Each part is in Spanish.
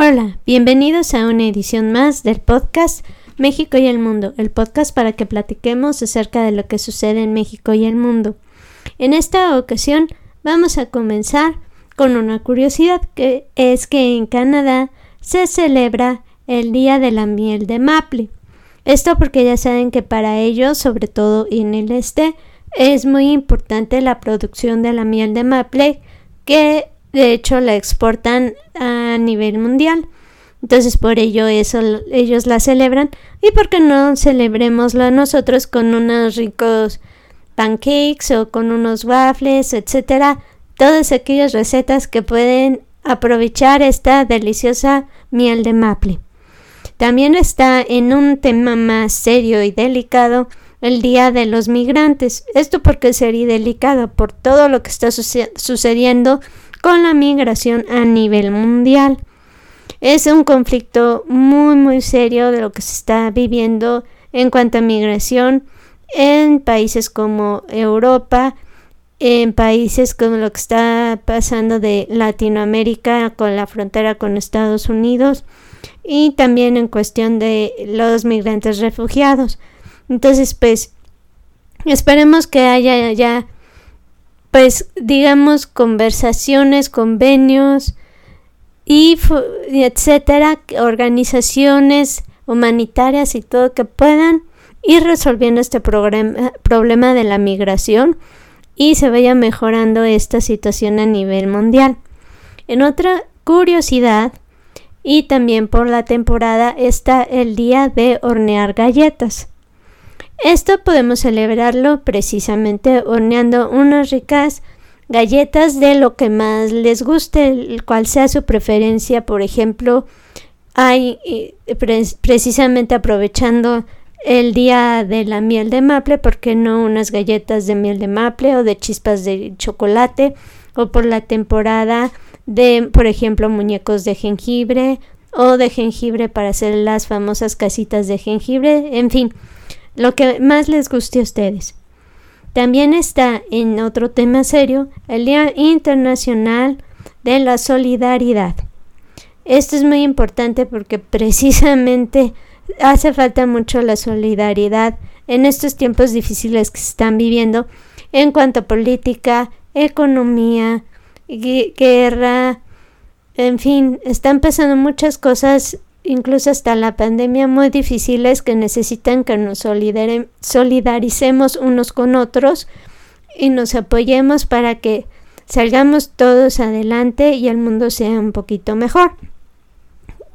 Hola, bienvenidos a una edición más del podcast México y el Mundo, el podcast para que platiquemos acerca de lo que sucede en México y el mundo. En esta ocasión vamos a comenzar con una curiosidad que es que en Canadá se celebra el Día de la Miel de Maple. Esto porque ya saben que para ellos, sobre todo en el este, es muy importante la producción de la miel de maple que de hecho la exportan a nivel mundial. Entonces por ello eso ellos la celebran y por qué no celebremosla nosotros con unos ricos pancakes o con unos waffles, etcétera, todas aquellas recetas que pueden aprovechar esta deliciosa miel de maple. También está en un tema más serio y delicado el Día de los Migrantes. Esto porque sería delicado por todo lo que está sucediendo con la migración a nivel mundial. Es un conflicto muy muy serio de lo que se está viviendo en cuanto a migración en países como Europa, en países como lo que está pasando de Latinoamérica con la frontera con Estados Unidos y también en cuestión de los migrantes refugiados. Entonces, pues, esperemos que haya ya, pues, digamos, conversaciones, convenios y etcétera, organizaciones humanitarias y todo que puedan ir resolviendo este problema de la migración y se vaya mejorando esta situación a nivel mundial. En otra curiosidad, y también por la temporada está el día de hornear galletas. Esto podemos celebrarlo precisamente horneando unas ricas galletas de lo que más les guste, cual sea su preferencia. Por ejemplo, hay eh, precisamente aprovechando el día de la miel de maple, ¿por qué no unas galletas de miel de maple o de chispas de chocolate? O por la temporada de, por ejemplo, muñecos de jengibre o de jengibre para hacer las famosas casitas de jengibre, en fin, lo que más les guste a ustedes. También está en otro tema serio el Día Internacional de la Solidaridad. Esto es muy importante porque precisamente hace falta mucho la solidaridad en estos tiempos difíciles que se están viviendo en cuanto a política, economía, guerra, en fin, están pasando muchas cosas, incluso hasta la pandemia, muy difíciles que necesitan que nos solidaricemos unos con otros y nos apoyemos para que salgamos todos adelante y el mundo sea un poquito mejor.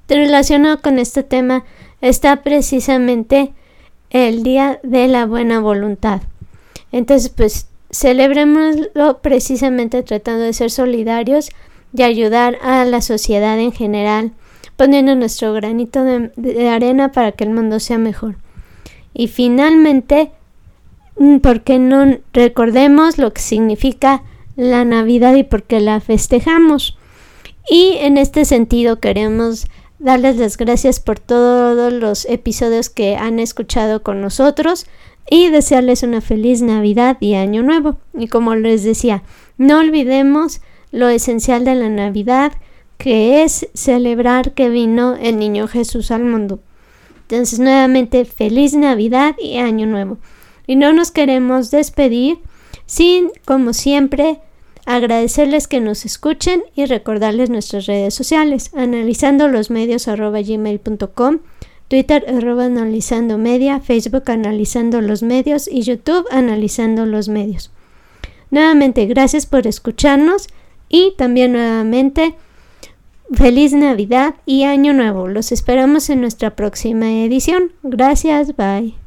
Relacionado con este tema está precisamente el Día de la Buena Voluntad. Entonces, pues celebrémoslo precisamente tratando de ser solidarios y ayudar a la sociedad en general, poniendo nuestro granito de, arena para que el mundo sea mejor. Y finalmente, mm, porque no recordemos lo que significa la Navidad y por qué la festejamos? Y en este sentido queremos darles las gracias por todos los episodios que han escuchado con nosotros y desearles una feliz Navidad y Año Nuevo. Y como les decía, no olvidemos lo esencial de la Navidad, que es celebrar que vino el niño Jesús al mundo. Entonces, nuevamente, feliz Navidad y Año Nuevo. Y no nos queremos despedir sin, como siempre, agradecerles que nos escuchen y recordarles nuestras redes sociales, analizando los medios gmail.com, Twitter arroba analizando media, Facebook analizando los medios y YouTube analizando los medios. Nuevamente, gracias por escucharnos y también nuevamente, feliz Navidad y Año Nuevo. Los esperamos en nuestra próxima edición. Gracias, bye.